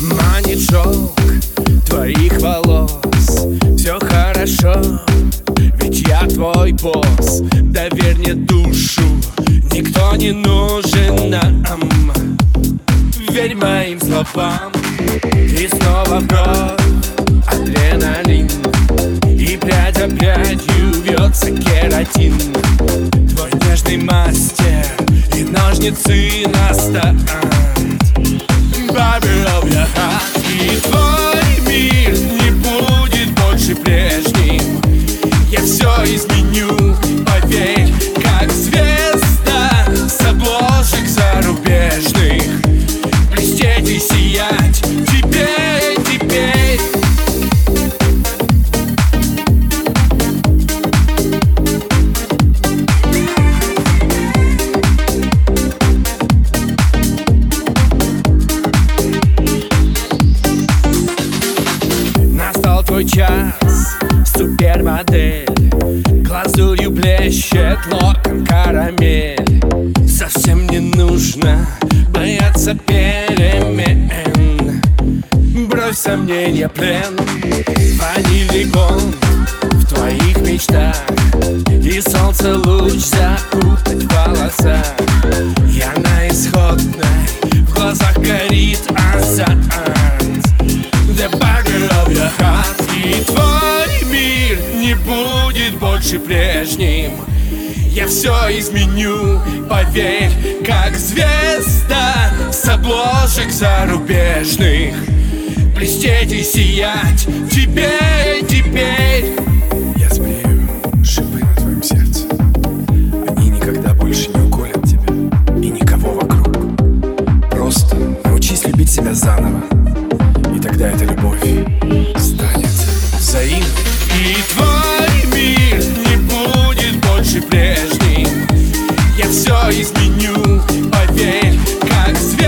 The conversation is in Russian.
Манит шелк твоих волос. Все хорошо, ведь я твой босс. Доверь мне душу, никто не нужен нам. Верь моим словам. И снова в кровь адреналин. И прядь за прядью вьется кератин. Твой нежный мастер и ножницы настанут Baby, love your heart Твой час, супермодель. Глазурью блещет локон карамель. Совсем не нужно бояться перемен. Брось сомнения, плен. Ванильный в больше прежним. Я все изменю, поверь Как звезда с обложек зарубежных. Блестеть и сиять теперь, теперь. Я сбрею шипы на Они никогда больше не уколят тебя И никого вокруг. Просто научись любить себя заново. И тогда эта любовь все изменю, поверь, как свет